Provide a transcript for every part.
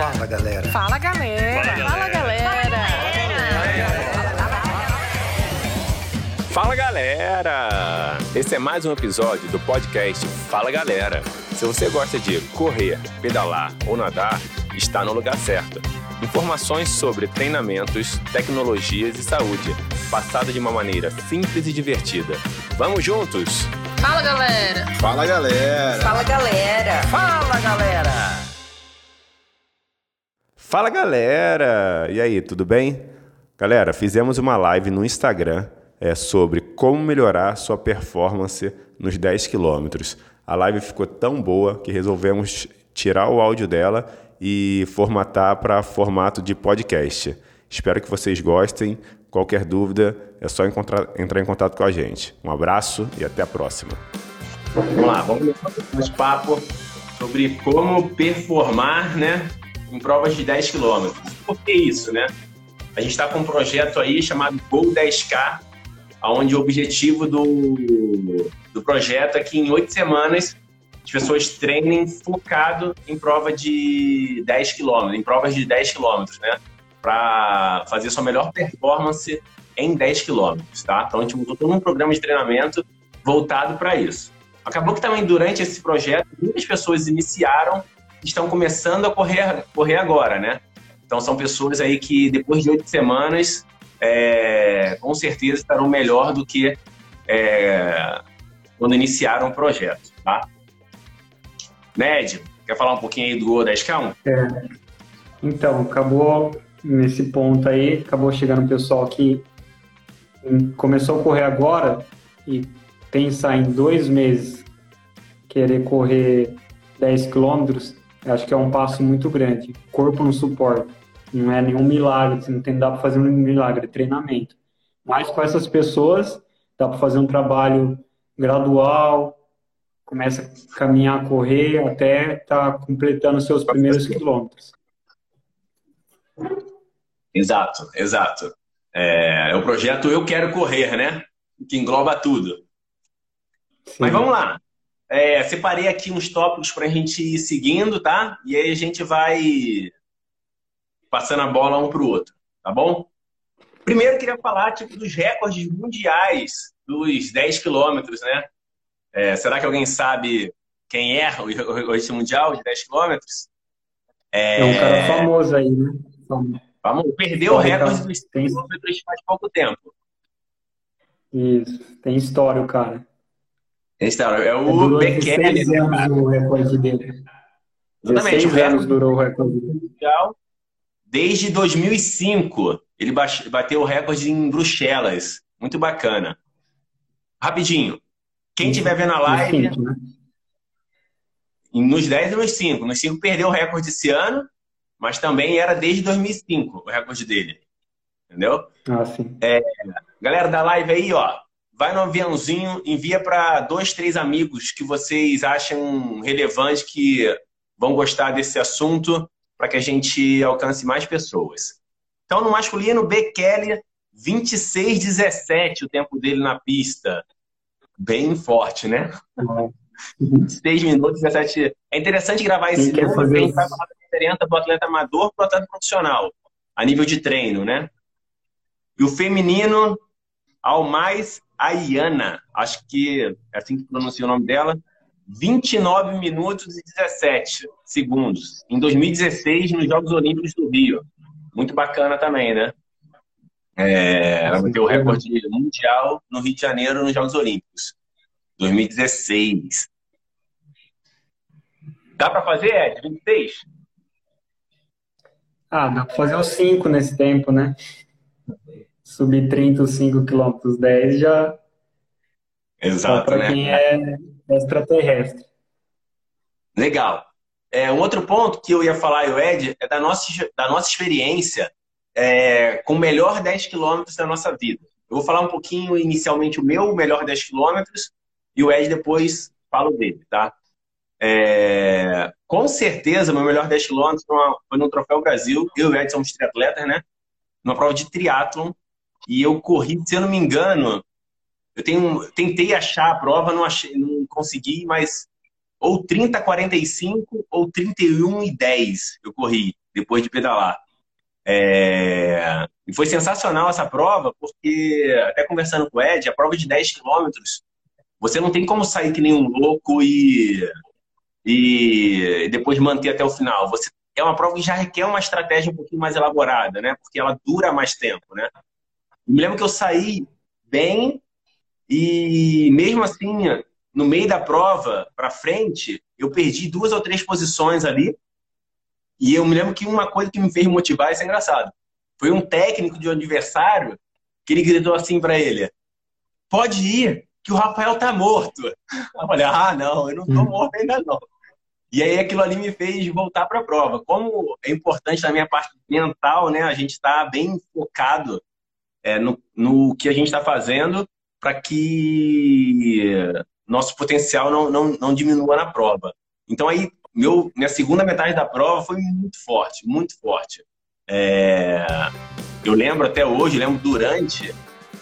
Fala, galera. Fala, galera. Fala, galera. Fala galera! Esse é mais um episódio do podcast Fala Galera. Se você gosta de correr, pedalar ou nadar, está no lugar certo. Informações sobre treinamentos, tecnologias e saúde, passado de uma maneira simples e divertida. Vamos juntos? Fala, galera. Fala galera! Fala, galera. Fala, galera. Fala galera! E aí, tudo bem? Galera, fizemos uma live no Instagram é, sobre como melhorar sua performance nos 10 quilômetros. A live ficou tão boa que resolvemos tirar o áudio dela e formatar para formato de podcast. Espero que vocês gostem. Qualquer dúvida é só encontrar, entrar em contato com a gente. Um abraço e até a próxima. Vamos lá, vamos começar um papo sobre como performar, né, em provas de 10 km. Por que isso, né? A gente está com um projeto aí chamado Gol 10K, onde o objetivo do, do projeto é que em oito semanas as pessoas treinem focado em prova de 10 km, em provas de 10 km, né? Para fazer sua melhor performance em 10 km, tá? Então a gente montou todo um programa de treinamento voltado para isso. Acabou que também durante esse projeto muitas pessoas iniciaram estão começando a correr, correr agora, né? Então são pessoas aí que depois de oito semanas é, com certeza estarão melhor do que é, quando iniciaram o projeto, tá? Ned, quer falar um pouquinho aí do Gol 10K1? É. Então, acabou nesse ponto aí, acabou chegando o pessoal que começou a correr agora e pensar em dois meses querer correr 10 quilômetros, acho que é um passo muito grande. Corpo não suporta. Não é nenhum milagre, não tem dá para fazer um milagre, é treinamento. Mas com essas pessoas dá para fazer um trabalho gradual, começa a caminhar, correr até estar tá completando seus primeiros quilômetros. Exato, exato. É, é, o projeto Eu Quero Correr, né? Que engloba tudo. Sim. Mas vamos lá. É, separei aqui uns tópicos para a gente ir seguindo, tá? E aí a gente vai passando a bola um para o outro, tá bom? Primeiro, queria falar tipo, dos recordes mundiais dos 10 quilômetros, né? É, será que alguém sabe quem é o recorde mundial de 10 quilômetros? É... é... um cara famoso aí, né? Vamos, perdeu o recorde dos 10 quilômetros faz pouco tempo. Isso, tem história o cara. História. É o Bekele. Né, o recorde dele. Exatamente. O anos durou o recorde mundial desde 2005. Ele bateu o recorde em Bruxelas. Muito bacana. Rapidinho. Quem estiver vendo a live. Né? Nos 10 e nos 5. Nos 5 perdeu o recorde esse ano, mas também era desde 2005 o recorde dele. Entendeu? Ah, sim. É, galera da live aí, ó. Vai no aviãozinho, envia para dois, três amigos que vocês acham relevante, que vão gostar desse assunto para que a gente alcance mais pessoas. Então, no masculino, Bekele, 26,17 o tempo dele na pista. Bem forte, né? Uhum. 26 minutos, 17. É interessante gravar esse número, porque a gente vai falar da diferença do atleta amador para o atleta profissional, a nível de treino, né? E o feminino, ao mais Ayana, acho que é assim que pronuncia o nome dela, 29 minutos e 17 segundos, em 2016, nos Jogos Olímpicos do Rio. Muito bacana também, né? É, ela bateu o recorde mundial no Rio de Janeiro nos Jogos Olímpicos. 2016. Dá para fazer, Ed? 26? Ah, dá para fazer os 5 nesse tempo, né? Subir 30, os 5 quilômetros 10 já. Exato, para né? quem é extraterrestre. Legal. É, um outro ponto que eu ia falar, o Ed, é da nossa, da nossa experiência é, com o melhor 10 quilômetros da nossa vida. Eu vou falar um pouquinho inicialmente o meu melhor 10 quilômetros e o Ed depois fala o dele, tá? É, com certeza, meu melhor 10 quilômetros foi no Troféu Brasil. Eu e o Ed somos triatletas, né? Numa prova de triatlon. E eu corri, se eu não me engano, eu tenho, tentei achar a prova, não, achei, não consegui, mas ou 30 45 ou 31 e 10 eu corri. depois de pedalar. É... E foi sensacional essa prova, porque, até conversando com o Ed, a prova de 10 quilômetros, você não tem como sair que nem um louco e, e depois manter até o final. Você é uma prova que já requer uma estratégia um pouquinho mais elaborada, né? Porque ela dura mais tempo, né? Me lembro que eu saí bem e mesmo assim, no meio da prova, para frente, eu perdi duas ou três posições ali. E eu me lembro que uma coisa que me fez motivar, isso é engraçado, foi um técnico de um adversário que ele gritou assim para ele: pode ir, que o Rafael tá morto. Eu falei: ah, não, eu não tô hum. morto ainda não. E aí aquilo ali me fez voltar para a prova. Como é importante na minha parte mental, né? A gente está bem focado é, no, no que a gente está fazendo para que nosso potencial não, não, não diminua na prova. Então aí meu, minha segunda metade da prova foi muito forte, muito forte. É, eu lembro até hoje, lembro durante,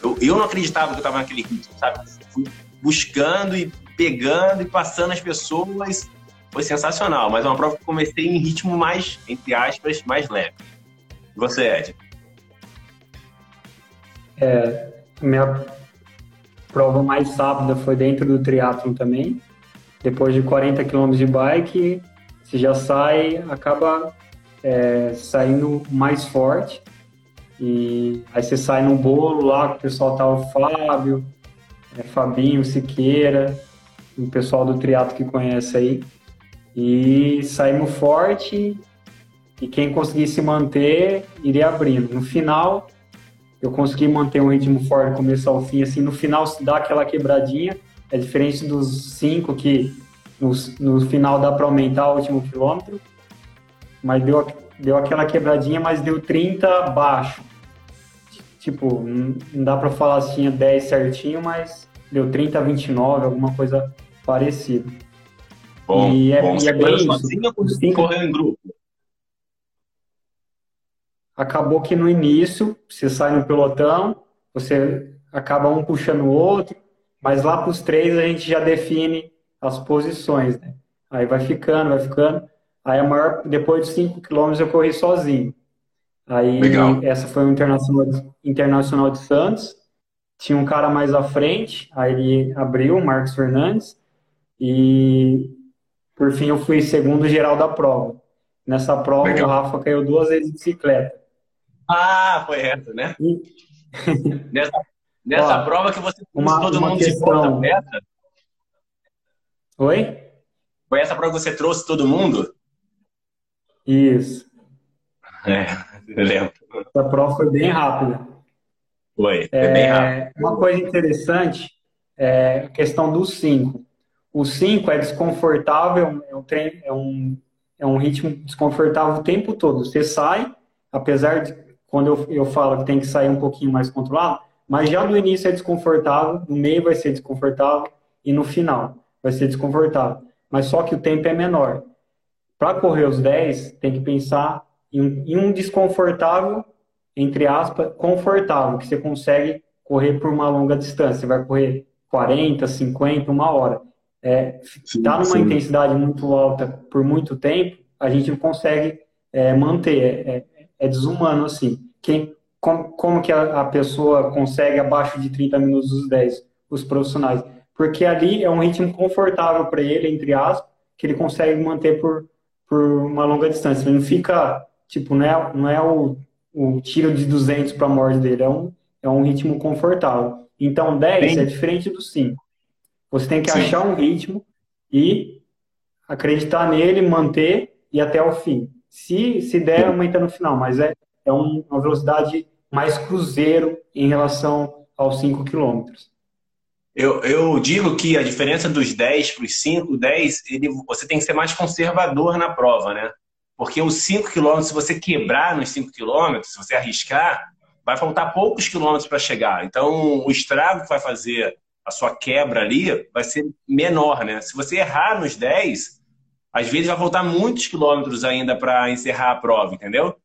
eu, eu não acreditava que eu estava naquele ritmo, sabe? Fui buscando e pegando e passando as pessoas foi sensacional, mas é uma prova que comecei em ritmo mais, entre aspas, mais leve. E você, Ed? É, minha prova mais rápida foi dentro do triatlon também. Depois de 40 km de bike, você já sai, acaba é, saindo mais forte. E aí você sai no bolo lá, que o pessoal tá o Fábio, é, Fabinho, Siqueira, o pessoal do triatlo que conhece aí. E saímos forte e quem conseguisse manter iria abrindo. No final, eu consegui manter um ritmo forte do começo ao fim. Assim, no final, se dá aquela quebradinha, é diferente dos cinco que no, no final dá para aumentar o último quilômetro. Mas deu, deu aquela quebradinha, mas deu 30 baixo. Tipo, não dá para falar assim 10 certinho, mas deu 30 a 29, alguma coisa parecida. Bom, e é, bom. E é bem sozinho ou cinco... correu em grupo? Acabou que no início, você sai no pelotão, você acaba um puxando o outro, mas lá para os três a gente já define as posições, né? Aí vai ficando, vai ficando. Aí a maior, depois de 5 quilômetros eu corri sozinho. Aí Legal. essa foi o Internacional de, Internacional de Santos. Tinha um cara mais à frente, aí ele abriu, Marcos Fernandes, e por fim, eu fui segundo geral da prova. Nessa prova, Legal. o Rafa caiu duas vezes de bicicleta. Ah, foi essa, né? E... nessa nessa Ó, prova que você trouxe todo mundo questão... de volta Oi? Foi essa prova que você trouxe todo mundo? Isso. É, eu lembro. Essa prova foi bem rápida. Foi, foi é, bem rápida. Uma coisa interessante é a questão dos cinco. O 5 é desconfortável, é um, treino, é, um, é um ritmo desconfortável o tempo todo. Você sai, apesar de quando eu, eu falo que tem que sair um pouquinho mais controlado, mas já no início é desconfortável, no meio vai ser desconfortável e no final vai ser desconfortável. Mas só que o tempo é menor. Para correr os 10, tem que pensar em, em um desconfortável, entre aspas, confortável, que você consegue correr por uma longa distância. Você vai correr 40, 50, uma hora é, tá numa sim. intensidade muito alta por muito tempo, a gente não consegue é, manter. É, é, é, desumano, assim. Quem, como, como que a, a, pessoa consegue abaixo de 30 minutos os 10, os profissionais? Porque ali é um ritmo confortável para ele, entre aspas, que ele consegue manter por, por uma longa distância. Ele não fica, tipo, não é, não é o, o tiro de 200 para a morte dele, é um, é um ritmo confortável. Então, 10 Sim. é diferente do 5. Você tem que Sim. achar um ritmo e acreditar nele, manter e até o fim. Se, se der, aumenta no final, mas é, é uma velocidade mais cruzeiro em relação aos 5 quilômetros. Eu, eu digo que a diferença dos 10 para os 5, 10, ele, você tem que ser mais conservador na prova, né? Porque os 5 quilômetros, se você quebrar nos 5 quilômetros, se você arriscar, vai faltar poucos quilômetros para chegar. Então, o estrago que vai fazer a sua quebra ali vai ser menor, né? Se você errar nos 10, às vezes vai voltar muitos quilômetros ainda para encerrar a prova, entendeu?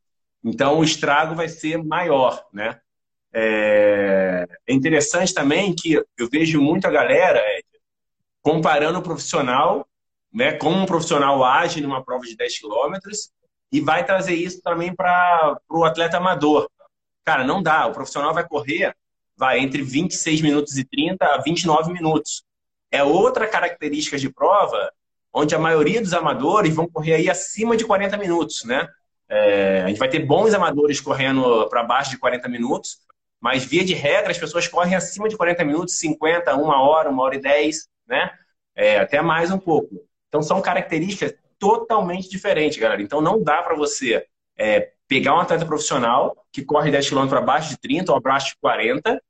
Então o estrago vai ser maior, né? É, é interessante também que eu vejo muita galera Ed, comparando o profissional, né? Como um profissional age numa prova de 10 quilômetros e vai trazer isso também para o atleta amador. Cara, não dá. O profissional vai correr, vai entre 26 minutos e 30 a 29 minutos. É outra característica de prova onde a maioria dos amadores vão correr aí acima de 40 minutos, né? É, a gente vai ter bons amadores correndo para baixo de 40 minutos, mas via de regra as pessoas correm acima de 40 minutos, 50, uma hora, uma hora e 10, né? É, até mais um pouco. Então são características totalmente diferentes, galera. Então não dá para você é, pegar um atleta profissional que corre 10 km abaixo de 30 ou abaixo de 40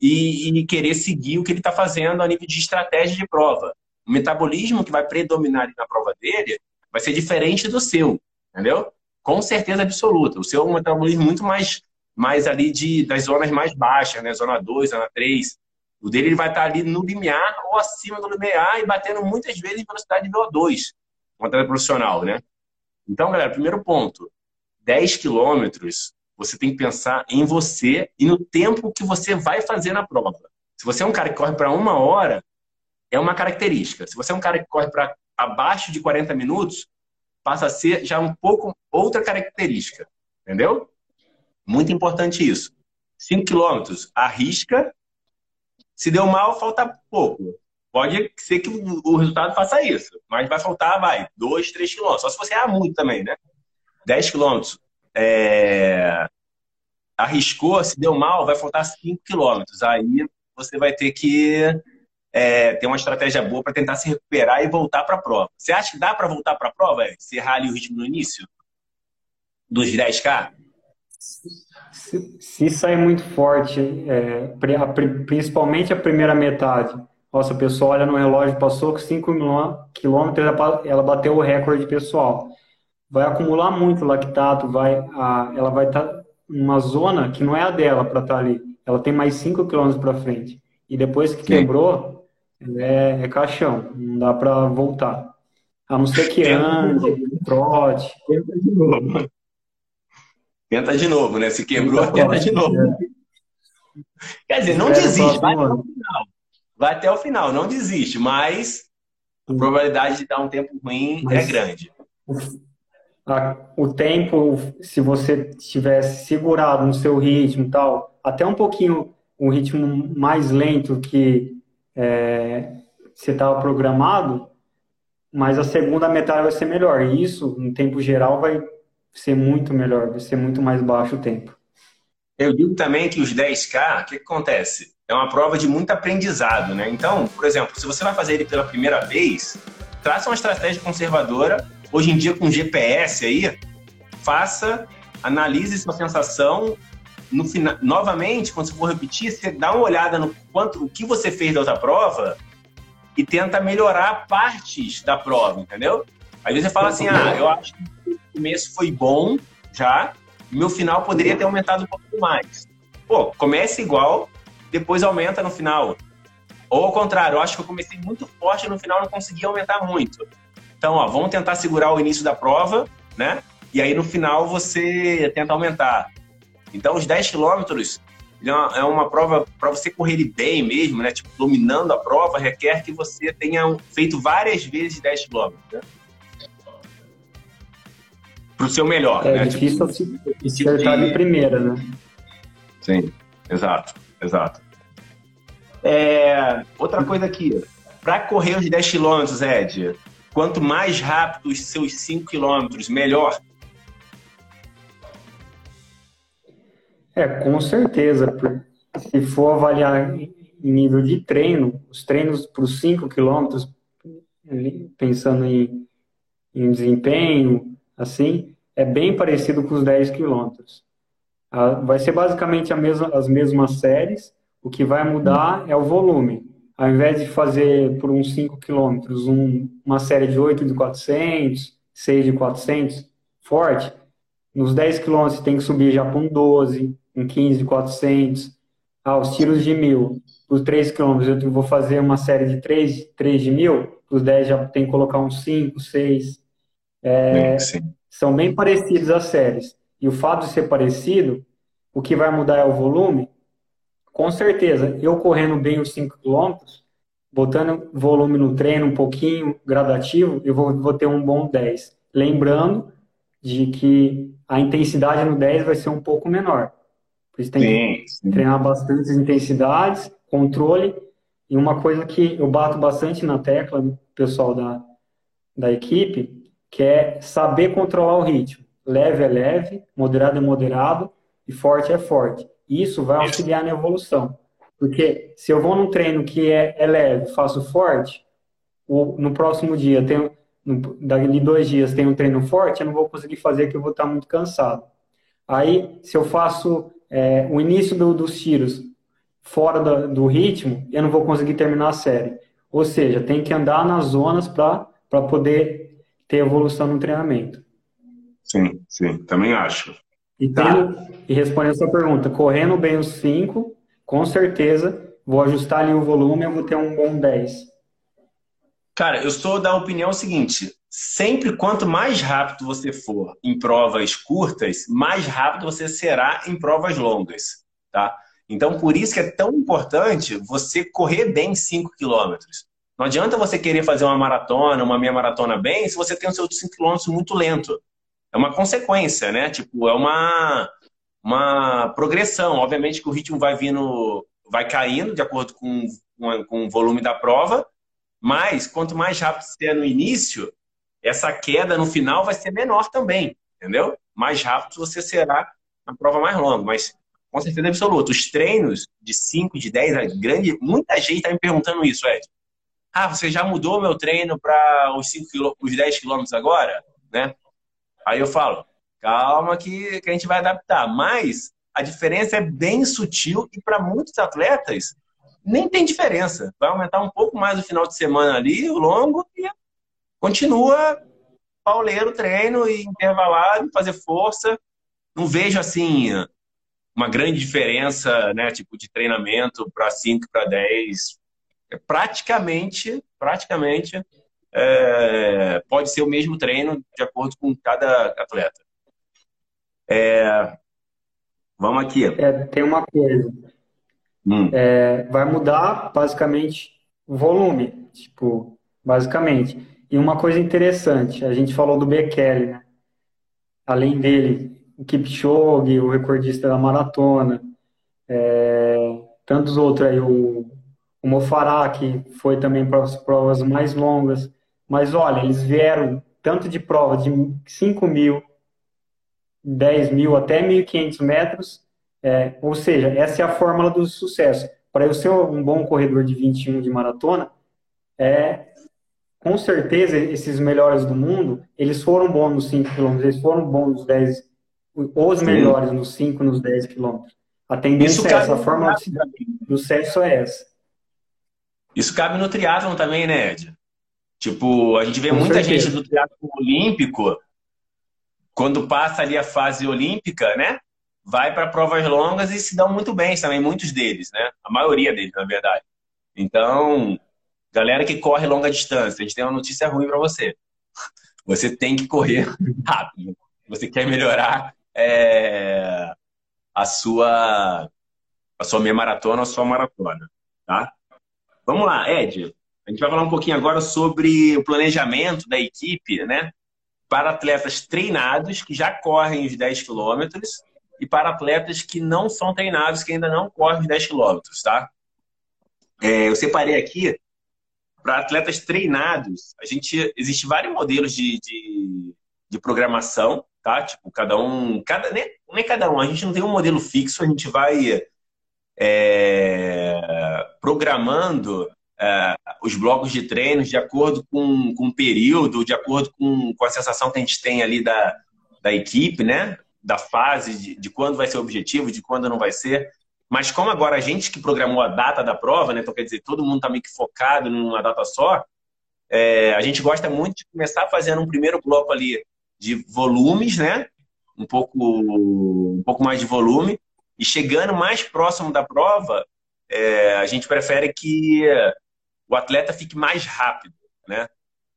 e, e querer seguir o que ele está fazendo a nível de estratégia de prova. O metabolismo que vai predominar na prova dele vai ser diferente do seu, entendeu? Com certeza absoluta. O seu é metabolismo muito mais, mais ali de, das zonas mais baixas, né? Zona 2, zona 3. O dele ele vai estar ali no limiar ou acima do limiar e batendo muitas vezes em velocidade de VO2, um atleta profissional, né? Então, galera, primeiro ponto, 10 quilômetros, você tem que pensar em você e no tempo que você vai fazer na prova. Se você é um cara que corre para uma hora, é uma característica. Se você é um cara que corre para abaixo de 40 minutos, passa a ser já um pouco outra característica. Entendeu? Muito importante isso. 5 quilômetros, arrisca se deu mal, falta pouco. Pode ser que o resultado faça isso, mas vai faltar, vai, 2, 3 quilômetros. Só se você errar muito também, né? 10 quilômetros. É... Arriscou, se deu mal, vai faltar 5 quilômetros. Aí você vai ter que é, ter uma estratégia boa para tentar se recuperar e voltar para a prova. Você acha que dá para voltar para a prova? Se errar ali o ritmo no início? Dos 10K? Se, se sair muito forte, é, principalmente a primeira metade, nossa, o pessoal olha no relógio, passou 5 quilômetros, ela bateu o recorde pessoal. Vai acumular muito lactato, vai, a, ela vai estar tá numa zona que não é a dela para estar tá ali. Ela tem mais 5 quilômetros para frente. E depois que Sim. quebrou, é, é, caixão, não dá para voltar. A não ser que ande, trote. Tenta de novo, né? Se quebrou, tenta, tenta de novo. É. Quer dizer, não desiste, vai até o final. Vai até o final, não desiste, mas a probabilidade de dar um tempo ruim é mas é grande. O tempo, se você tivesse segurado no seu ritmo e tal, até um pouquinho, um ritmo mais lento que é, você estava programado, mas a segunda metade vai ser melhor. E isso, no tempo geral, vai ser muito melhor, vai ser muito mais baixo o tempo. Eu digo também que os 10K, o que, que acontece? É uma prova de muito aprendizado, né? Então, por exemplo, se você vai fazer ele pela primeira vez, traça uma estratégia conservadora. Hoje em dia, com GPS aí, faça, analise sua sensação. No final, novamente, quando você for repetir, você dá uma olhada no quanto, o que você fez da outra prova e tenta melhorar partes da prova, entendeu? Às vezes você fala assim, ah, eu acho que começo foi bom já, meu final poderia ter aumentado um pouco mais. Pô, comece igual, depois aumenta no final. Ou ao contrário, eu acho que eu comecei muito forte no final não consegui aumentar muito. Então, ó, vamos tentar segurar o início da prova, né? E aí no final você tenta aumentar. Então, os 10 quilômetros é, é uma prova para você correr bem mesmo, né? Tipo, dominando a prova, requer que você tenha feito várias vezes 10 quilômetros, né? pro seu melhor. É né? difícil tipo, acertar de... primeira, né? Sim, exato, exato. É, outra coisa aqui, para correr os 10 km, Ed, quanto mais rápido os seus 5 km, melhor. É, com certeza. Se for avaliar em nível de treino, os treinos para os 5 quilômetros, pensando em, em desempenho, assim, é bem parecido com os 10 quilômetros. Ah, vai ser basicamente mesma, as mesmas séries, o que vai mudar é o volume. Ao invés de fazer por uns 5 quilômetros um, uma série de 8 de 400, 6 de 400, forte, nos 10 quilômetros tem que subir já para um 12, um 15 de 400. Ah, os tiros de mil. Os 3 quilômetros eu vou fazer uma série de 3, 3 de mil, os 10 já tem que colocar uns 5, 6. É, são bem parecidos as séries. E o fato de ser parecido, o que vai mudar é o volume. Com certeza, eu correndo bem os 5 km, botando volume no treino um pouquinho gradativo, eu vou, vou ter um bom 10. Lembrando de que a intensidade no 10 vai ser um pouco menor. Por isso tem Sim, que sim. treinar bastantes intensidades, controle, e uma coisa que eu bato bastante na tecla, pessoal da, da equipe, que é saber controlar o ritmo. Leve é leve, moderado é moderado e forte é forte. Isso vai auxiliar na evolução. Porque se eu vou num treino que é, é leve, faço forte, o, no próximo dia, tenho, no, dois dias, tem um treino forte, eu não vou conseguir fazer porque eu vou estar muito cansado. Aí, se eu faço é, o início do, dos tiros fora do, do ritmo, eu não vou conseguir terminar a série. Ou seja, tem que andar nas zonas para poder ter evolução no treinamento. Sim, sim, também acho. E, Tá. tendo, e respondendo a sua pergunta, correndo bem os 5, com certeza vou ajustar ali o volume, eu vou ter um bom 10. Cara, eu sou da opinião seguinte: sempre quanto mais rápido você for em provas curtas, mais rápido você será em provas longas, tá? Então, por isso que é tão importante você correr bem 5 quilômetros. Não adianta você querer fazer uma maratona, uma meia maratona bem, se você tem os seus 5 quilômetros muito lento. É uma consequência, né? Tipo, é uma, uma progressão. Obviamente que o ritmo vai vindo, vai caindo de acordo com, com, com o volume da prova, mas quanto mais rápido você é no início, essa queda no final vai ser menor também, entendeu? Mais rápido você será na prova mais longa, mas com certeza absoluta. Os treinos de 5, de 10, a grande, muita gente está me perguntando isso, Ed. Ah, você já mudou meu treino para os, 5 quilô- os 10 quilômetros agora? Né? Aí eu falo, calma que, que a gente vai adaptar. Mas a diferença é bem sutil e para muitos atletas nem tem diferença. Vai aumentar um pouco mais o final de semana ali, o longo, e continua pauleiro treino e intervalado, fazer força. Não vejo assim uma grande diferença, né, tipo de treinamento para 5 para 10. É praticamente, praticamente é, pode ser o mesmo treino de acordo com cada atleta. É, vamos aqui. É, tem uma coisa, Hum, é, vai mudar basicamente o volume, tipo, basicamente. E uma coisa interessante, a gente falou do Bekele, né? Além dele, o Kipchoge, o recordista da maratona, é, tantos outros aí, o, o Mofará, que foi também para as provas mais longas. Mas olha, eles vieram tanto de prova de 5 mil, 10 mil até 1.500 metros, é, ou seja, essa é a fórmula do sucesso. Para eu ser um bom corredor de 21 de maratona, é com certeza esses melhores do mundo, eles foram bons nos 5 km, eles foram bons nos 10, os Sim. melhores nos 5, nos 10 km. A tendência é essa, a fórmula do sucesso é essa. Isso cabe no triatlon também, né, Ed? Tipo, a gente vê Com muita certeza. gente do triatlon olímpico, quando passa ali a fase olímpica, né? Vai para provas longas e se dão muito bem também, muitos deles, né? A maioria deles, na verdade. Então, galera que corre longa distância, a gente tem uma notícia ruim para você. Você tem que correr rápido. Você quer melhorar é, a sua a sua meia maratona a sua maratona, tá? Vamos lá, Ed. A gente vai falar um pouquinho agora sobre o planejamento da equipe, né? Para atletas treinados que já correm os 10 quilômetros e para atletas que não são treinados, que ainda não correm os 10 quilômetros, tá? É, eu separei aqui para atletas treinados. A gente existe vários modelos de, de, de programação, tá? Tipo, cada um, cada nem, nem cada um. A gente não tem um modelo fixo. A gente vai é, programando é, os blocos de treinos de acordo com, com o período, de acordo com, com a sensação que a gente tem ali da, da equipe, né? Da fase, de, de quando vai ser o objetivo, de quando não vai ser. Mas como agora a gente que programou a data da prova, né? Então quer dizer, todo mundo está meio que focado numa data só, é, a gente gosta muito de começar fazendo um primeiro bloco ali de volumes, né? Um pouco, um pouco mais de volume. E chegando mais próximo da prova, é, a gente prefere que o atleta fique mais rápido, né?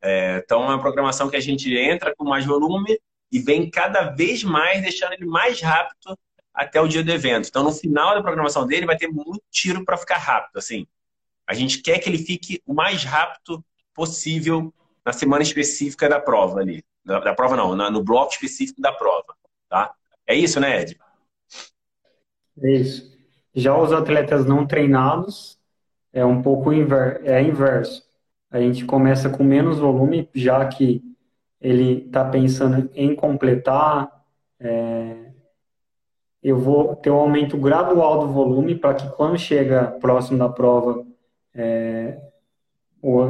É, então é uma programação que a gente entra com mais volume e vem cada vez mais deixando ele mais rápido até o dia do evento. Então no final da programação dele vai ter muito tiro para ficar rápido, assim. A gente quer que ele fique o mais rápido possível na semana específica da prova ali, Da, da prova não, na, no bloco específico da prova, tá? É isso, né, Ed? É isso. Já os atletas não treinados é um pouco inver, é inverso. A gente começa com menos volume, já que ele está pensando em completar. É, eu vou ter um aumento gradual do volume para que quando chega próximo da prova é,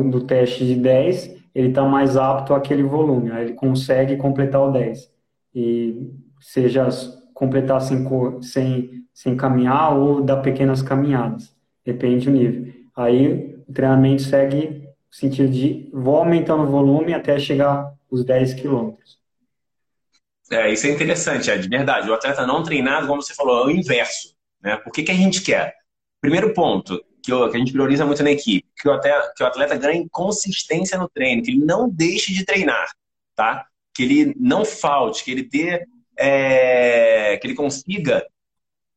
do teste de 10, ele está mais apto àquele volume, aí ele consegue completar o 10. E seja completar sem, sem, sem caminhar ou dar pequenas caminhadas, depende do nível. Aí o treinamento segue no sentido de vou aumentando o volume até chegar os 10 quilômetros. É, isso é interessante, é de verdade. O atleta não treinado, como você falou, é o inverso. Né? Por que, que a gente quer? Primeiro ponto, que, que a gente prioriza muito na equipe, que o, atleta, que o atleta ganhe consistência no treino, que ele não deixe de treinar, tá? Que ele não falte, que ele dê, é, que ele consiga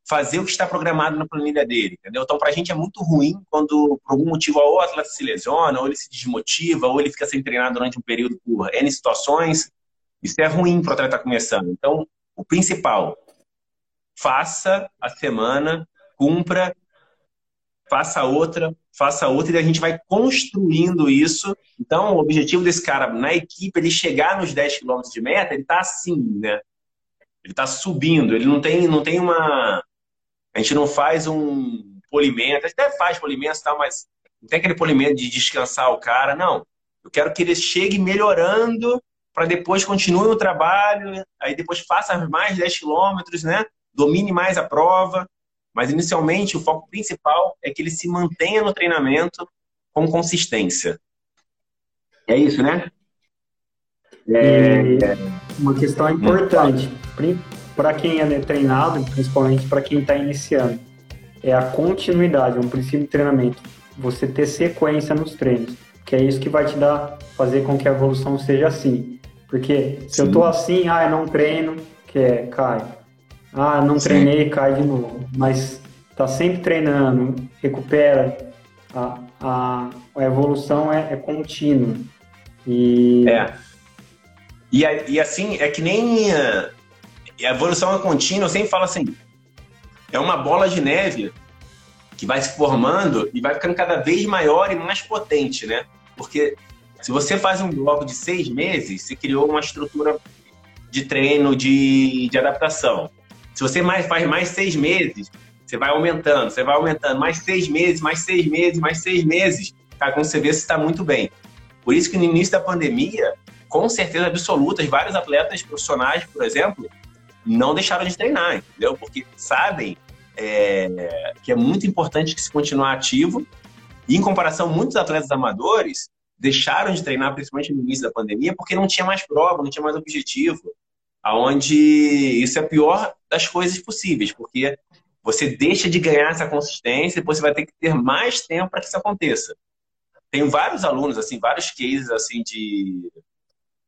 fazer o que está programado na planilha dele, entendeu? Então, para a gente é muito ruim quando, por algum motivo, ou o atleta se lesiona, ou ele se desmotiva, ou ele fica sem treinar durante um período por N situações. Isso é ruim para o atleta começando. Então, o principal, faça a semana, cumpra, faça outra, faça outra, e a gente vai construindo isso. Então, o objetivo desse cara na equipe, ele chegar nos 10 km de meta, ele está assim, né? Ele está subindo, ele não tem, não tem uma a gente não faz um polimento, a gente até faz polimento e tal, mas não tem aquele polimento de descansar o cara, não. Eu quero que ele chegue melhorando para depois continue no trabalho, aí depois faça mais 10 quilômetros, né? Domine mais a prova. Mas inicialmente o foco principal é que ele se mantenha no treinamento com consistência. É isso, né? É... Uma questão importante para quem é treinado, principalmente para quem está iniciando, é a continuidade, é um princípio de treinamento. Você ter sequência nos treinos, que é isso que vai te dar, fazer com que a evolução seja assim. Porque se Sim. eu tô assim, ah, eu não treino, que é, cai. Ah, não Sim. treinei, cai de novo. Mas tá sempre treinando, recupera. A, a, a evolução é, é contínua. E... É. E, e assim, é que nem e a evolução é contínua, eu sempre falo assim, é uma bola de neve que vai se formando e vai ficando cada vez maior e mais potente, né? Porque se você faz um bloco de seis meses, você criou uma estrutura de treino, de, de adaptação. Se você mais, faz mais seis meses, você vai aumentando, você vai aumentando, mais seis meses, mais seis meses, mais seis meses. Cara, quando você vê, você está muito bem. Por isso que no início da pandemia, com certeza absoluta, vários atletas profissionais, por exemplo, não deixaram de treinar, entendeu? Porque sabem é, que é muito importante que se continuar ativo. E em comparação, muitos atletas amadores deixaram de treinar, principalmente no início da pandemia, porque não tinha mais prova, não tinha mais objetivo. Aonde isso é a pior das coisas possíveis, porque você deixa de ganhar essa consistência, depois você vai ter que ter mais tempo para que isso aconteça. Tenho vários alunos, assim, vários cases assim de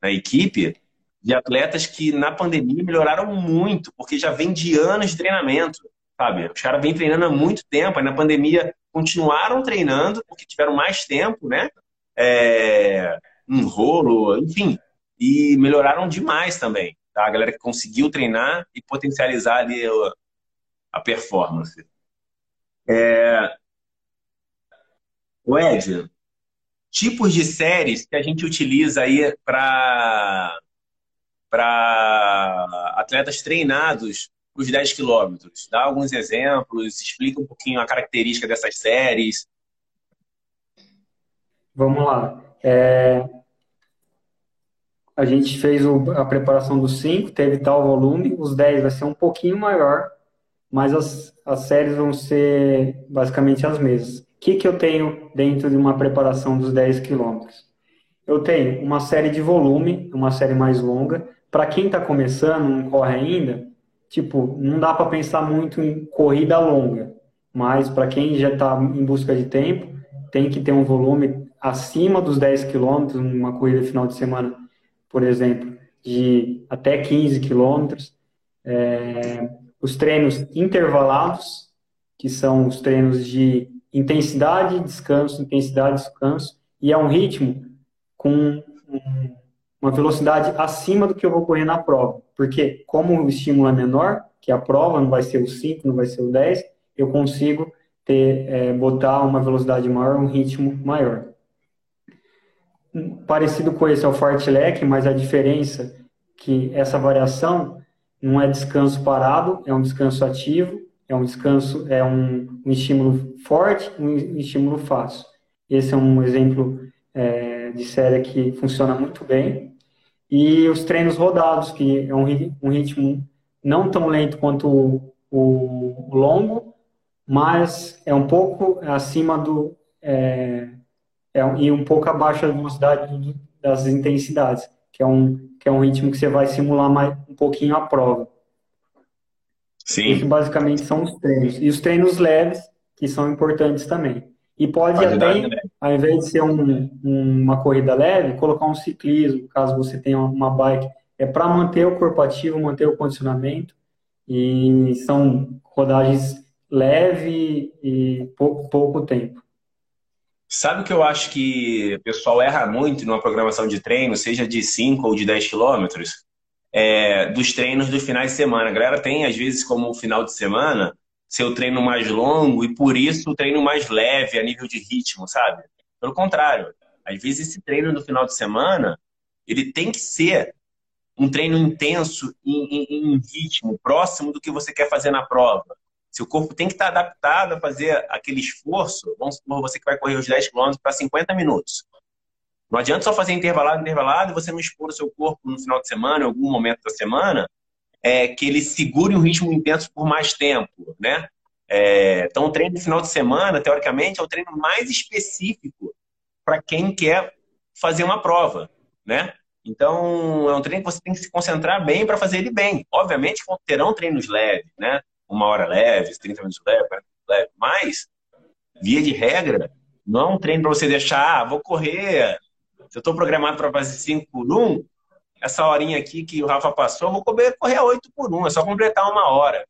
na equipe de atletas que na pandemia melhoraram muito, porque já vem de anos de treinamento, sabe? Os caras vêm treinando há muito tempo, aí na pandemia continuaram treinando, porque tiveram mais tempo, né? É, um rolo, enfim, e melhoraram demais também, tá? A galera que conseguiu treinar e potencializar ali a performance. É... O Ed, tipos de séries que a gente utiliza aí para para atletas treinados os 10 quilômetros. Dá alguns exemplos, explica um pouquinho a característica dessas séries. Vamos lá. É... A gente fez o... a preparação dos 5, teve tal volume, os 10 vai ser um pouquinho maior, mas as, as séries vão ser basicamente as mesmas. O que, que eu tenho dentro de uma preparação dos 10 quilômetros? Eu tenho uma série de volume, uma série mais longa, para quem está começando, não corre ainda, tipo, não dá para pensar muito em corrida longa, mas para quem já está em busca de tempo, tem que ter um volume acima dos 10 quilômetros, numa corrida final de semana, por exemplo, de até 15 quilômetros. É, os treinos intervalados, que são os treinos de intensidade, descanso, intensidade, descanso, e é um ritmo com um, uma velocidade acima do que eu vou correr na prova. Porque, como o estímulo é menor, que a prova não vai ser o 5, não vai ser o 10, eu consigo ter, é, botar uma velocidade maior, um ritmo maior. Parecido com esse é o fartlek, mas a diferença é que essa variação não é descanso parado, é um descanso ativo, é um descanso, é um, um estímulo forte, um estímulo fácil. Esse é um exemplo é, de série que funciona muito bem. E os treinos rodados, que é um, um ritmo não tão lento quanto o, o, o longo, mas é um pouco acima do. É, é, e um pouco abaixo da velocidade das intensidades, que é um, que é um ritmo que você vai simular mais, um pouquinho a prova. Sim. Isso basicamente são os treinos. E os treinos leves, que são importantes também. E pode, pode até, ao invés de ser um, uma corrida leve, colocar um ciclismo, caso você tenha uma bike. É para manter o corpo ativo, manter o condicionamento. E são rodagens leve e pouco, pouco tempo. Sabe o que eu acho que o pessoal erra muito numa programação de treino, seja de 5 ou de 10 quilômetros? é, dos treinos dos finais de semana. A galera tem, às vezes, como final de semana, seu treino mais longo e, por isso, o treino mais leve a nível de ritmo, sabe? Pelo contrário, às vezes esse treino do final de semana, ele tem que ser um treino intenso em, em, em ritmo, próximo do que você quer fazer na prova. Seu corpo tem que estar adaptado a fazer aquele esforço. Vamos supor você que vai correr os 10 km para 50 minutos. Não adianta só fazer intervalado, intervalado, você não expor o seu corpo no final de semana, em algum momento da semana, é, que ele segure um ritmo intenso por mais tempo, né? É, então, o treino de final de semana, teoricamente, é o treino mais específico para quem quer fazer uma prova, né? Então, é um treino que você tem que se concentrar bem para fazer ele bem. Obviamente, terão treinos leves, né? Uma hora leve, 30 minutos leve, 40 minutos leve, mas, via de regra, não é um treino para você deixar, ah, vou correr se eu estou programado para fazer 5 por 1, essa horinha aqui que o Rafa passou, eu vou correr, correr 8 por 1, é só completar uma hora.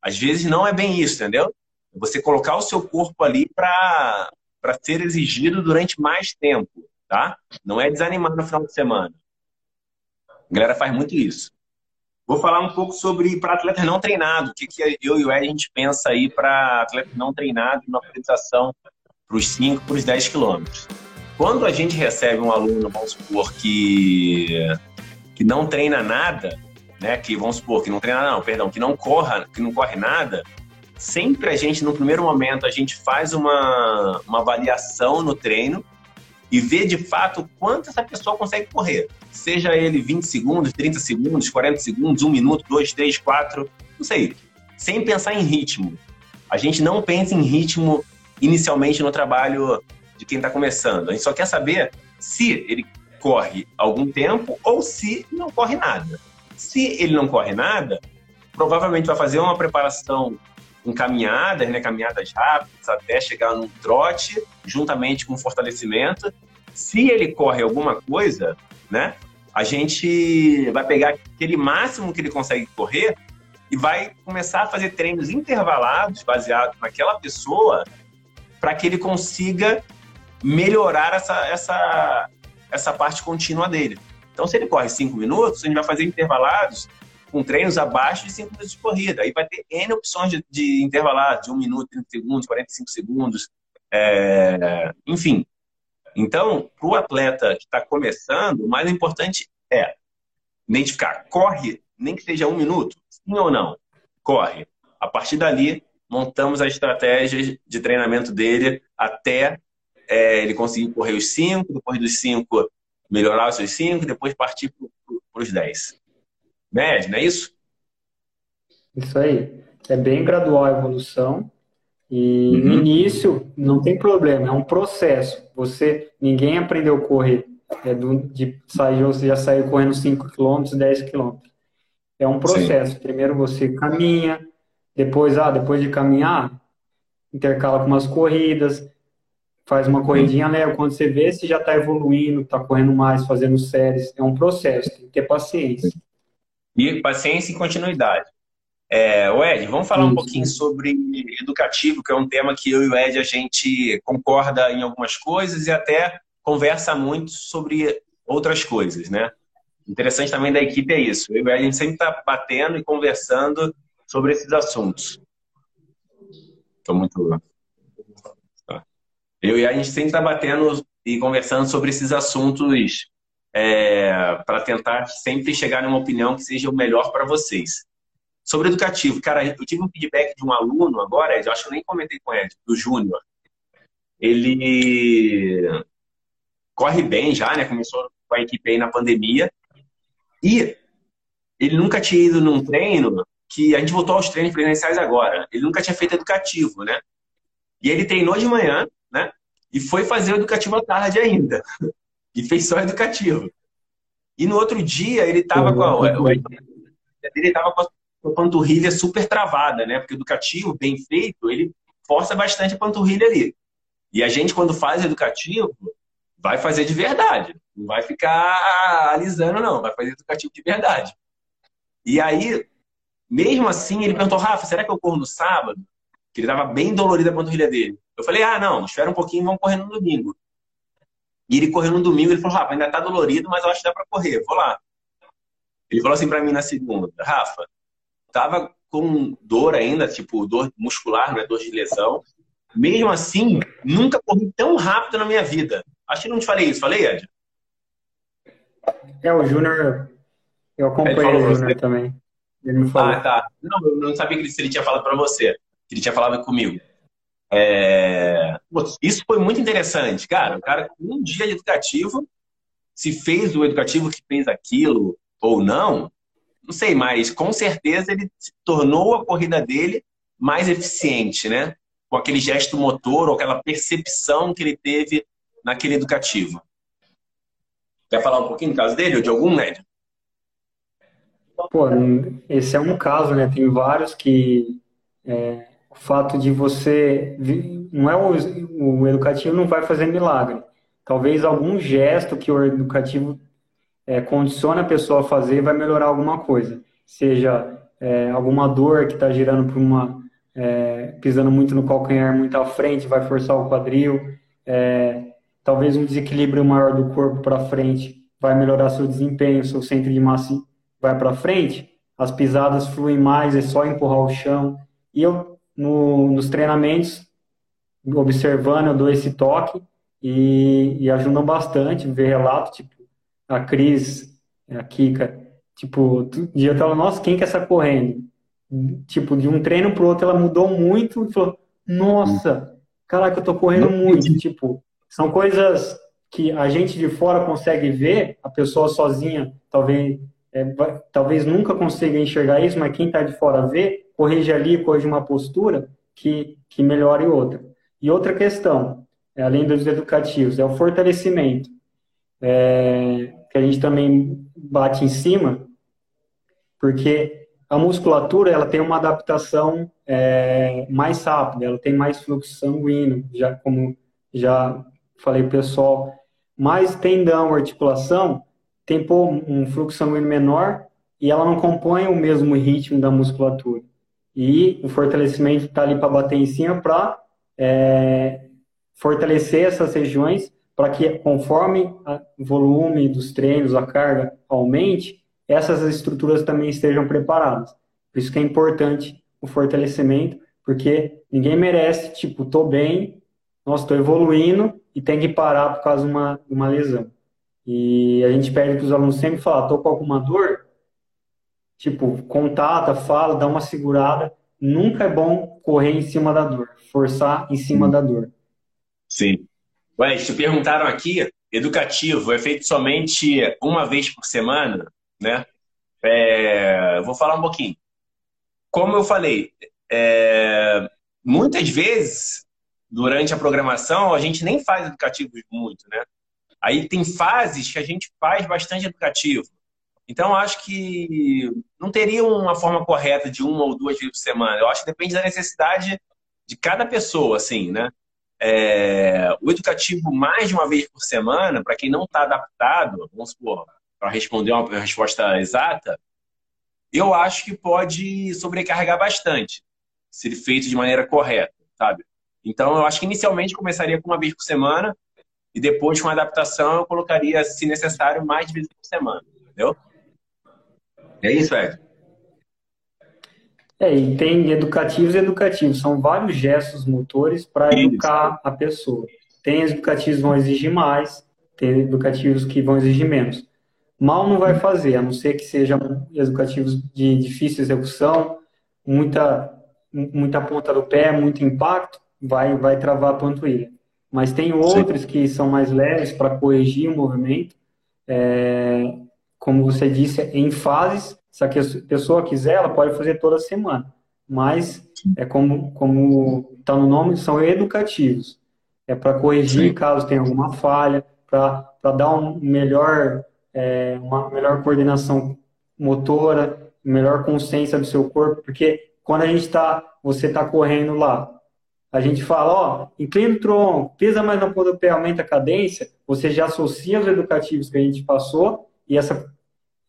Às vezes não é bem isso, entendeu? Você colocar o seu corpo ali para ser exigido durante mais tempo, tá? Não é desanimar no final de semana. A galera faz muito isso. Vou falar um pouco sobre para atletas não treinados. O que, que eu e o Ed a gente pensa aí para atletas não treinados na apresentação para os 5, para os 10 quilômetros. Quando a gente recebe um aluno, vamos supor, que, que não treina nada, né? Que vamos supor que não treina não, perdão, que não corra, que não corre nada, sempre a gente, no primeiro momento, a gente faz uma, uma avaliação no treino e vê de fato quanto essa pessoa consegue correr. Seja ele 20 segundos, 30 segundos, 40 segundos, 1 minuto, 2, 3, 4, não sei. Sem pensar em ritmo. A gente não pensa em ritmo inicialmente no trabalho de quem está começando. A gente só quer saber se ele corre algum tempo ou se não corre nada. Se ele não corre nada, provavelmente vai fazer uma preparação com caminhadas, né, caminhadas rápidas até chegar num trote, juntamente com fortalecimento. Se ele corre alguma coisa, né, a gente vai pegar aquele máximo que ele consegue correr e vai começar a fazer treinos intervalados baseados naquela pessoa para que ele consiga melhorar essa, essa, essa parte contínua dele. Então, se ele corre 5 minutos, a gente vai fazer intervalados com treinos abaixo de 5 minutos de corrida. Aí vai ter N opções de, de intervalados, de 1 minuto, 30 segundos, 45 segundos, é, enfim. Então, para o atleta que está começando, o mais importante é identificar, corre, nem que seja um minuto, sim ou não, corre. A partir dali, montamos a estratégia de treinamento dele até é, ele conseguir correr os 5, depois dos 5 melhorar os seus 5, depois partir para os 10. Médio, não é isso? Isso aí. É bem gradual a evolução. E uhum. no início não tem problema, é um processo. Você ninguém aprendeu a correr. É do, de sair, você já saiu correndo 5 km, 10 km. É um processo. Sim. Primeiro você caminha, depois, ah, depois de caminhar, intercala com umas corridas, faz uma corridinha leve, quando você vê se já está evoluindo, está correndo mais, fazendo séries, é um processo, tem que ter paciência. E paciência e continuidade. É, o Ed, vamos falar um pouquinho sobre educativo, que é um tema que eu e o Ed a gente concorda em algumas coisas e até conversa muito sobre outras coisas, né? interessante também da equipe é isso. Eu e a gente sempre está batendo e conversando sobre esses assuntos. Estou muito. Tá. Eu e a gente sempre está batendo e conversando sobre esses assuntos é, para tentar sempre chegar numa opinião que seja o melhor para vocês. Sobre educativo, cara, eu tive um feedback de um aluno agora, eu acho que eu nem comentei com ele, do Júnior. Ele corre bem já, né? Começou com a equipe aí na pandemia. E ele nunca tinha ido num treino que a gente voltou aos treinos presenciais agora. Ele nunca tinha feito educativo, né? E ele treinou de manhã, né? E foi fazer o educativo à tarde ainda. E fez só educativo. E no outro dia ele tava com a, ele tava com a panturrilha super travada, né? Porque educativo bem feito, ele força bastante a panturrilha ali. E a gente quando faz educativo, vai fazer de verdade. Não vai ficar alisando não, vai fazer educativo de verdade. E aí mesmo assim, ele perguntou, Rafa, será que eu corro no sábado? Que ele estava bem dolorido a panturrilha dele. Eu falei, ah, não, espera um pouquinho, vamos correr no domingo. E ele correu no domingo, ele falou, Rafa, ainda tá dolorido, mas eu acho que dá para correr, vou lá. Ele falou assim para mim na segunda, Rafa, tava com dor ainda, tipo, dor muscular, não é dor de lesão. Mesmo assim, nunca corri tão rápido na minha vida. Acho que não te falei isso, falei, Ed? É, o Júnior, eu acompanhei o Júnior também. Ele me falou. Ah, tá. Não, eu não sabia que ele, se ele tinha falado para você. Que ele tinha falado comigo. É... Isso foi muito interessante. Cara, o cara, um dia de educativo, se fez o educativo que fez aquilo ou não, não sei, mas com certeza ele tornou a corrida dele mais eficiente, né? Com aquele gesto motor ou aquela percepção que ele teve naquele educativo. Quer falar um pouquinho do caso dele ou de algum médico? Pô, esse é um caso, né? Tem vários que é, o fato de você. Não é o, o, educativo não vai fazer milagre. Talvez algum gesto que o educativo é, condiciona a pessoa a fazer vai melhorar alguma coisa. Seja é, alguma dor que está girando por uma. É, pisando muito no calcanhar, muito à frente, vai forçar o quadril. É, talvez um desequilíbrio maior do corpo para frente vai melhorar seu desempenho, seu centro de massa vai para frente, as pisadas fluem mais, é só empurrar o chão. E eu, no, nos treinamentos, observando, eu dou esse toque e, e ajudam bastante, ver relato, tipo, a Cris, a Kika, tipo, dia eu tava, nossa, quem que é essa correndo? Tipo, de um treino pro outro, ela mudou muito e falou, nossa, caraca, eu tô correndo muito, tipo, são coisas que a gente de fora consegue ver, a pessoa sozinha talvez é, talvez nunca consiga enxergar isso, mas quem está de fora vê, corrige ali, corrige uma postura que, que melhore outra. E outra questão, é, além dos educativos, é o fortalecimento, é, que a gente também bate em cima, porque a musculatura ela tem uma adaptação é, mais rápida, ela tem mais fluxo sanguíneo, já como já falei pessoal, mais tendão, articulação, tem um fluxo sanguíneo menor e ela não compõe o mesmo ritmo da musculatura. E o fortalecimento está ali para bater em cima para é, fortalecer essas regiões para que, conforme o volume dos treinos, a carga aumente, essas estruturas também estejam preparadas. Por isso que é importante o fortalecimento, porque ninguém merece, tipo, tô bem, nossa, estou evoluindo e tem que parar por causa de uma, uma lesão. E a gente pede para os alunos sempre falar, estou com alguma dor? Tipo, contata, fala, dá uma segurada. Nunca é bom correr em cima da dor, forçar em cima da dor. Sim. Ué, te perguntaram aqui, educativo é feito somente uma vez por semana, né? É, vou falar um pouquinho. Como eu falei, é, muitas vezes, durante a programação, a gente nem faz educativo muito, né? Aí tem fases que a gente faz bastante educativo. Então, acho que não teria uma forma correta de uma ou duas vezes por semana. Eu acho que depende da necessidade de cada pessoa, assim, né? É, o educativo mais de uma vez por semana, para quem não está adaptado, vamos supor, para responder uma resposta exata, eu acho que pode sobrecarregar bastante, se feito de maneira correta, sabe? Então, eu acho que inicialmente começaria com uma vez por semana, e depois, com adaptação, eu colocaria, se necessário, mais vezes por semana. entendeu? É isso, Ed? É, e tem educativos e educativos. São vários gestos motores para educar a pessoa. Tem educativos que vão exigir mais, tem educativos que vão exigir menos. Mal não vai fazer, a não ser que sejam educativos de difícil execução, muita, muita ponta do pé, muito impacto, vai, vai travar a panturrilha. Mas tem outros Sim. que são mais leves para corrigir o movimento, é, como você disse, em fases se a pessoa quiser, ela pode fazer toda semana. Mas, é como como está no nome, são educativos. É para corrigir Sim. caso tenha alguma falha, para dar um melhor, é, uma melhor coordenação motora, melhor consciência do seu corpo, porque quando a gente está, você está correndo lá, a gente fala, ó, inclina o tronco, pesa mais na ponta do pé, aumenta a cadência, você já associa os educativos que a gente passou e essa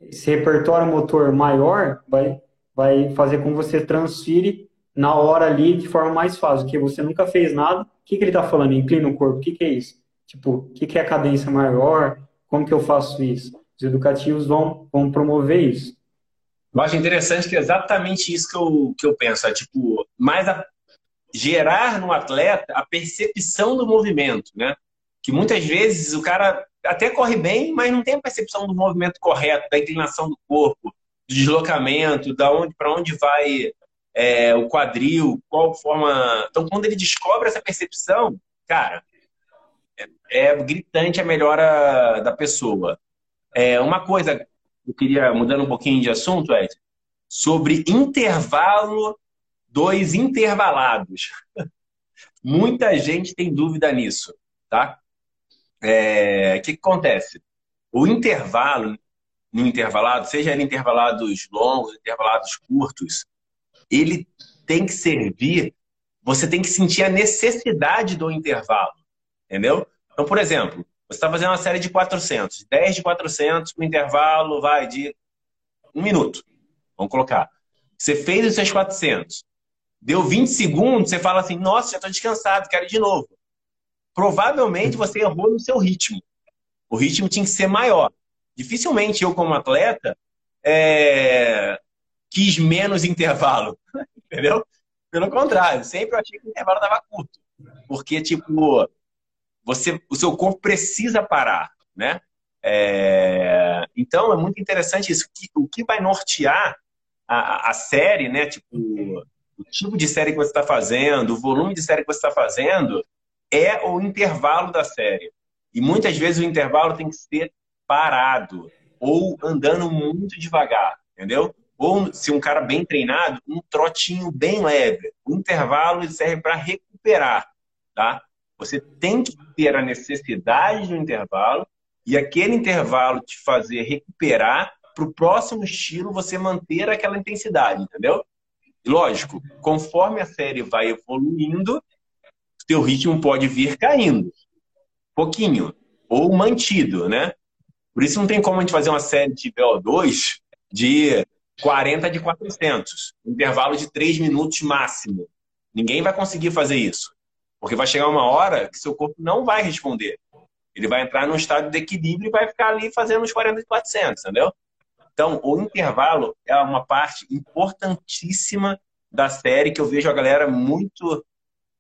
esse repertório motor maior vai, vai fazer com que você transfire na hora ali de forma mais fácil, porque você nunca fez nada. O que, que ele está falando? Inclina o corpo. O que, que é isso? Tipo, o que, que é a cadência maior? Como que eu faço isso? Os educativos vão, vão promover isso. Eu acho interessante que é exatamente isso que eu, que eu penso. É, tipo, mais a, gerar no atleta a percepção do movimento, né? Que muitas vezes o cara até corre bem, mas não tem a percepção do movimento correto, da inclinação do corpo, do deslocamento, da onde para onde vai é, o quadril, qual forma. Então, quando ele descobre essa percepção, cara, é, é gritante a melhora da pessoa. É, uma coisa eu queria mudando um pouquinho de assunto, Ed, sobre intervalo dos intervalados. Muita gente tem dúvida nisso, tá? é, o que, que acontece? O intervalo, no intervalado, seja ele intervalados longos, intervalados curtos, ele tem que servir, você tem que sentir a necessidade do intervalo, entendeu? Então, por exemplo, você está fazendo uma série de 400, 10 de 400, o intervalo vai de um minuto, vamos colocar. Você fez os seus 400, deu 20 segundos, você fala assim, nossa, já estou descansado, quero ir de novo provavelmente você errou no seu ritmo. O ritmo tinha que ser maior. Dificilmente eu, como atleta, é... quis menos intervalo, entendeu? Pelo contrário, sempre eu achei que o intervalo estava curto. Porque, tipo, você, o seu corpo precisa parar, né? É... Então, é muito interessante isso. O que vai nortear a, a série, né? Tipo, o tipo de série que você está fazendo, o volume de série que você está fazendo, é o intervalo da série. E muitas vezes o intervalo tem que ser parado ou andando muito devagar, entendeu? Ou se um cara bem treinado, um trotinho bem leve. O intervalo serve para recuperar, tá? Você tem que ter a necessidade do intervalo e aquele intervalo te fazer recuperar para o próximo estilo você manter aquela intensidade, entendeu? Lógico, conforme a série vai evoluindo, teu ritmo pode vir caindo. Pouquinho. Ou mantido, né? Por isso não tem como a gente fazer uma série de VO2 de 40 de 400. Intervalo de 3 minutos máximo. Ninguém vai conseguir fazer isso. Porque vai chegar uma hora que seu corpo não vai responder. Ele vai entrar num estado de equilíbrio e vai ficar ali fazendo os 40 de 400, entendeu? Então, o intervalo é uma parte importantíssima da série que eu vejo a galera muito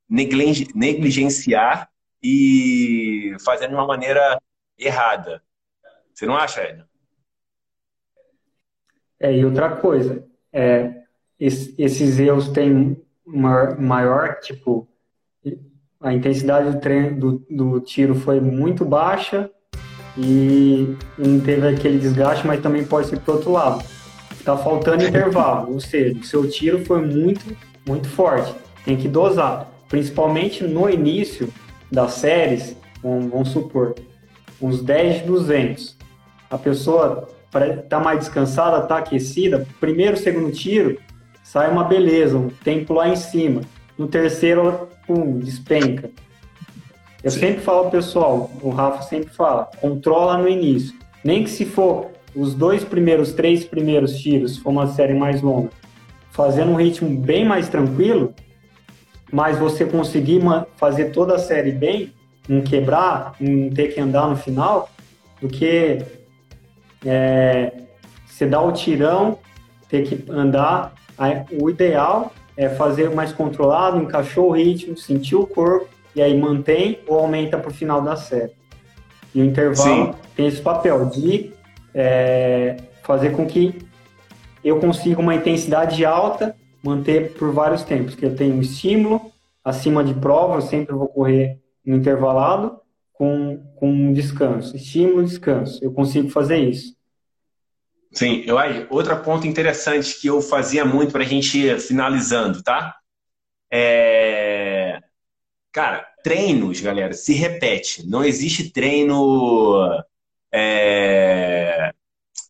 negligenciar e fazer de uma maneira errada. Você não acha, Ed? É, e outra coisa, é, esses erros têm maior, tipo, a intensidade do, treino, do, do tiro foi muito baixa e não teve aquele desgaste, mas também pode ser para outro lado. Está faltando intervalo, ou seja, o seu tiro foi muito, muito forte. Tem que dosar principalmente no início das séries, vamos, supor, uns 10 de 200. A pessoa está mais descansada, está aquecida, primeiro, segundo tiro, sai uma beleza, um tempo lá em cima. No terceiro, pum, despenca. Eu Sim. sempre falo pessoal, o Rafa sempre fala, controla no início. Nem que se for os dois primeiros, três primeiros tiros, se for uma série mais longa, fazendo um ritmo bem mais tranquilo, mas você conseguir fazer toda a série bem, não quebrar, não ter que andar no final, do que é, você dá o tirão, ter que andar. O ideal é fazer mais controlado, encaixou o ritmo, sentiu o corpo, e aí mantém ou aumenta para o final da série. E o intervalo Sim. tem esse papel de é, fazer com que eu consiga uma intensidade alta, manter por vários tempos, que eu tenho um estímulo acima de prova, eu sempre vou correr no intervalado com, com descanso, estímulo, descanso. Eu consigo fazer isso. Sim, eu aí, outro ponto interessante que eu fazia muito para a gente ir finalizando, tá? É... Cara, treinos, galera, se repete. Não existe treino, é...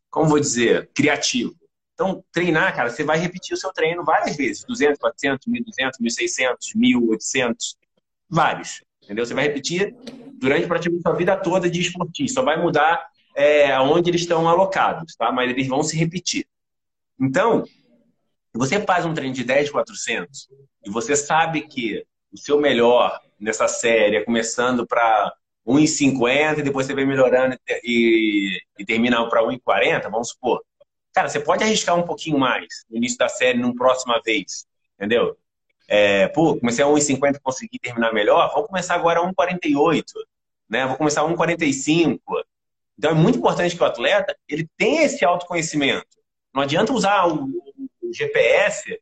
como vou dizer, criativo. Então, treinar, cara, você vai repetir o seu treino várias vezes. 200, 400, 1.200, 1.600, 1.800, vários. Entendeu? Você vai repetir durante praticamente a sua vida toda de esportista. Só vai mudar é, onde eles estão alocados, tá? Mas eles vão se repetir. Então, você faz um treino de 10, 400 e você sabe que o seu melhor nessa série é começando para 1,50 e depois você vem melhorando e, e termina para 1,40, vamos supor. Cara, você pode arriscar um pouquinho mais no início da série, numa próxima vez, entendeu? É, pô, comecei a 1,50 e consegui terminar melhor, vou começar agora a 1,48, né? Vou começar a 1,45. Então é muito importante que o atleta ele tenha esse autoconhecimento. Não adianta usar o, o GPS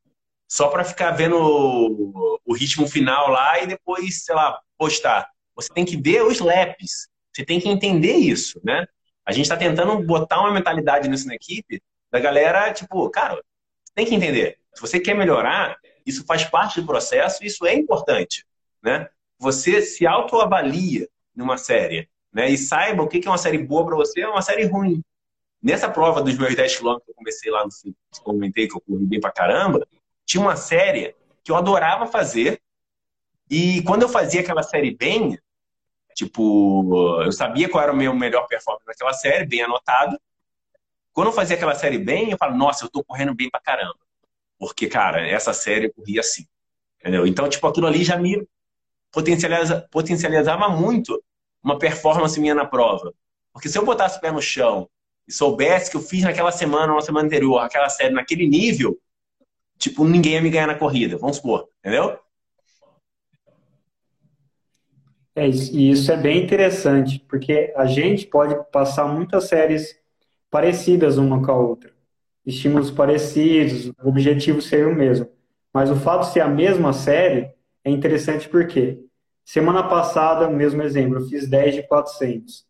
só para ficar vendo o, ritmo final lá e depois, sei lá, postar. Você tem que ver os laps. Você tem que entender isso, né? A gente está tentando botar uma mentalidade nisso na equipe da galera, tipo, cara, você tem que entender. Se você quer melhorar, isso faz parte do processo, isso é importante, né? Você se autoavalia numa série né? E saiba o que é uma série boa para você é uma série ruim. Nessa prova dos meus 10 km que eu comecei lá no fim, que eu comentei que eu corri bem pra caramba, tinha uma série que eu adorava fazer. E quando eu fazia aquela série bem, tipo, eu sabia qual era o meu melhor performance naquela série, bem anotado. Quando eu fazia aquela série bem, eu falo, nossa, eu tô correndo bem pra caramba. Porque, cara, essa série eu corria assim. Entendeu? Então, tipo, aquilo ali já me potencializa, potencializava muito uma performance minha na prova. Porque se eu botasse o pé no chão e soubesse que eu fiz naquela semana, na semana anterior, aquela série naquele nível, tipo, ninguém ia me ganhar na corrida, vamos supor, entendeu? É, e isso é bem interessante, porque a gente pode passar muitas séries parecidas uma com a outra, estímulos parecidos, o objetivo ser o mesmo. Mas o fato de ser a mesma série é interessante porque Semana passada, mesmo exemplo, eu fiz 10 de 400.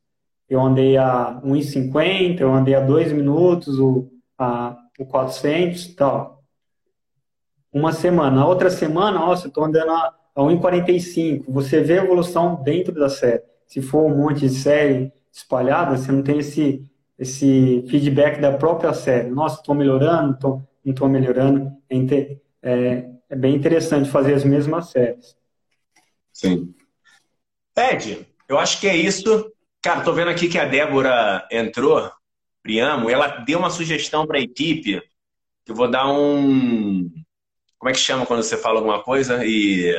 Eu andei a 1,50, eu andei a 2 minutos, o, a, o 400 e tal. Uma semana. A outra semana, nossa, eu estou andando a, a 1,45. Você vê a evolução dentro da série. Se for um monte de série espalhada, você não tem esse, esse feedback da própria série. Nossa, estou melhorando, tô, não estou melhorando. É, é, é bem interessante fazer as mesmas séries. Sim. Ed, eu acho que é isso. Cara, tô vendo aqui que a Débora entrou, Priamo, ela deu uma sugestão para a equipe. Eu vou dar um. Como é que chama quando você fala alguma coisa e.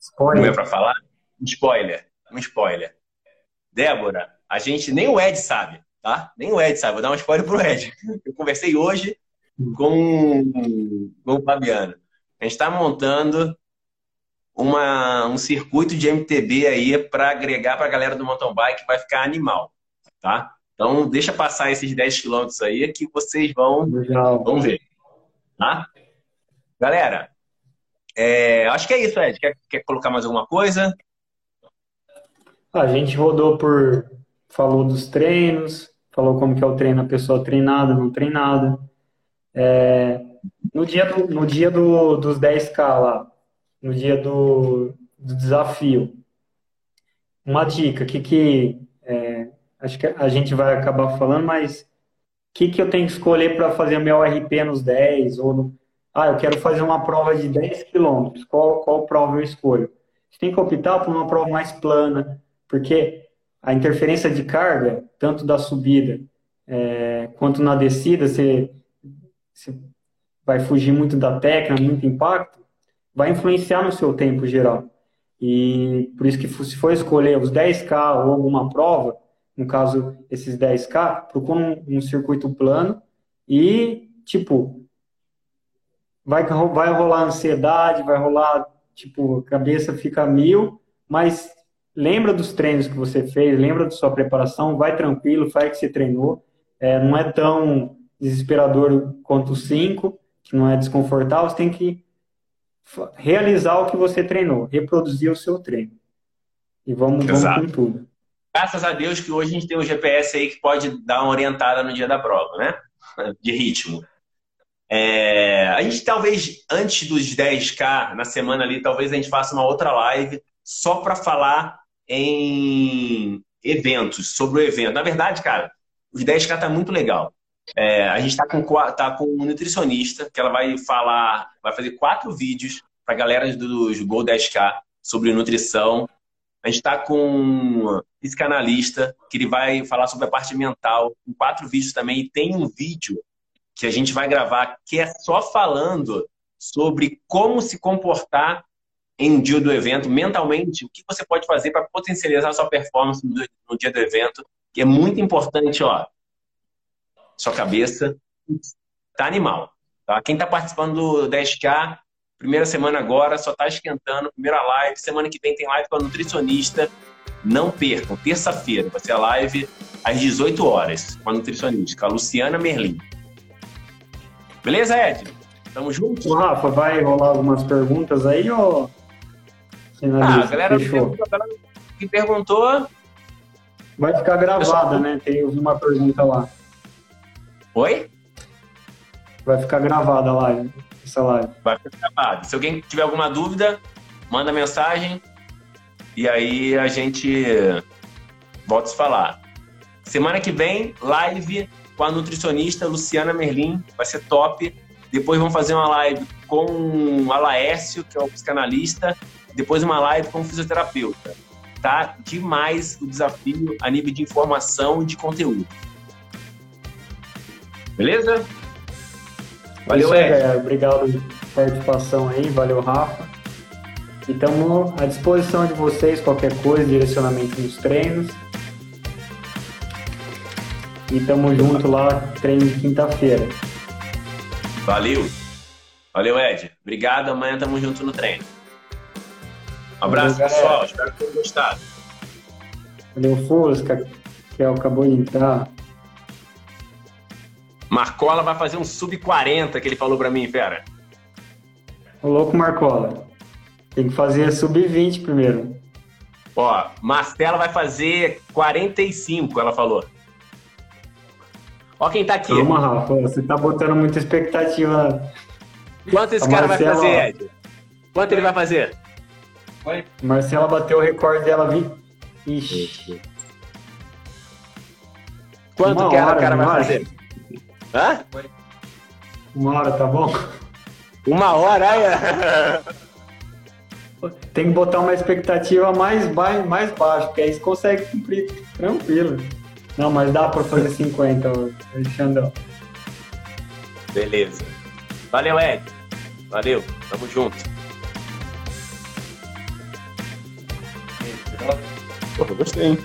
Spoiler. Não é para falar? Um spoiler. Um spoiler. Débora, a gente. Nem o Ed sabe, tá? Nem o Ed sabe. Vou dar um spoiler pro Ed. Eu conversei hoje com, com o Fabiano. A gente está montando uma, um circuito de MTB aí para agregar para a galera do mountain bike, vai ficar animal, tá? Então, deixa passar esses 10 quilômetros aí que vocês vão, vão ver, tá? Galera, é, acho que é isso, Ed. Quer, quer colocar mais alguma coisa? A gente rodou por... Falou dos treinos, falou como que é o treino, a pessoa treinada, não treinada. É, no dia, do, no dia do, dos 10K lá, no dia do, do desafio. Uma dica, que que é, acho que a gente vai acabar falando, mas o que, que eu tenho que escolher para fazer meu RP nos 10? Ou no, ah, eu quero fazer uma prova de 10 quilômetros, qual, qual prova eu escolho? Você tem que optar por uma prova mais plana, porque a interferência de carga, tanto da subida é, quanto na descida, você, você vai fugir muito da técnica, muito impacto, vai influenciar no seu tempo geral. E por isso que se for escolher os 10K ou alguma prova, no caso, esses 10K, procura um, um circuito plano e, tipo, vai, vai rolar ansiedade, vai rolar, tipo, a cabeça fica mil, mas lembra dos treinos que você fez, lembra da sua preparação, vai tranquilo, faz o que você treinou, é, não é tão desesperador quanto o 5, que não é desconfortável, você tem que realizar o que você treinou, reproduzir o seu treino. E vamos, vamos com tudo. Graças a Deus que hoje a gente tem um GPS aí que pode dar uma orientada no dia da prova, né? De ritmo. É, a gente talvez, antes dos 10K, na semana ali, talvez a gente faça uma outra live só para falar em eventos, sobre o evento. Na verdade, cara, os 10K tá muito legal. É, a gente tá com, tá com um nutricionista que ela vai falar, vai fazer quatro vídeos para galera dos Gol 10K sobre nutrição. A gente está com um psicanalista que ele vai falar sobre a parte mental, com quatro vídeos também. E tem um vídeo que a gente vai gravar que é só falando sobre como se comportar em dia do evento, mentalmente, o que você pode fazer para potencializar a sua performance no dia do evento, que é muito importante, ó. Sua cabeça tá animal. Tá? Quem está participando do 10K, primeira semana agora, só está esquentando, primeira live, semana que vem tem live com a nutricionista. Não percam, terça-feira vai ser a live às 18 horas com a nutricionista, a Luciana Merlin. Beleza, Ed? Tamo junto? Rafa, vai rolar algumas perguntas aí ou ah, a galera que perguntou. Vai ficar gravada, né? Tem uma pergunta lá. Oi? Vai ficar gravada a live, essa live. Vai ficar gravada. Se alguém tiver alguma dúvida, manda mensagem e aí a gente volta a se falar. Semana que vem, live com a nutricionista Luciana Merlin, vai ser top. Depois vamos fazer uma live com o Alaécio, que é o psicanalista, depois uma live com fisioterapeuta. Tá demais o desafio a nível de informação e de conteúdo. Beleza? Valeu, Ed. É, obrigado pela participação aí, valeu, Rafa. E estamos à disposição de vocês, qualquer coisa, direcionamento nos treinos. E estamos junto lá, treino de quinta-feira. Valeu. Valeu, Ed. Obrigado. Amanhã tamo junto no treino. Um abraço, Valeu, pessoal. Espero que tenham gostado. Valeu, Fusca, que acabou de entrar. Marcola vai fazer um sub-40 que ele falou para mim, fera. Ô louco, Marcola. Tem que fazer sub-20 primeiro. Ó, Marcela vai fazer 45, ela falou. Ó quem tá aqui. Calma, Rafa, você tá botando muita expectativa. Quanto esse cara Marcela... vai fazer, Ed? Quanto ele vai fazer? Oi? Marcela bateu o recorde dela, vi. Ixi. Quanto Uma que hora, o cara vai hora. fazer? Hã? Uma hora, tá bom? Uma hora, é? Tem que botar uma expectativa mais, ba mais baixa, porque aí você consegue cumprir tranquilo. Não, mas dá para fazer 50, Alexandre. Beleza. Valeu, Ed. Valeu. Tamo junto. Pô, gostei, hein?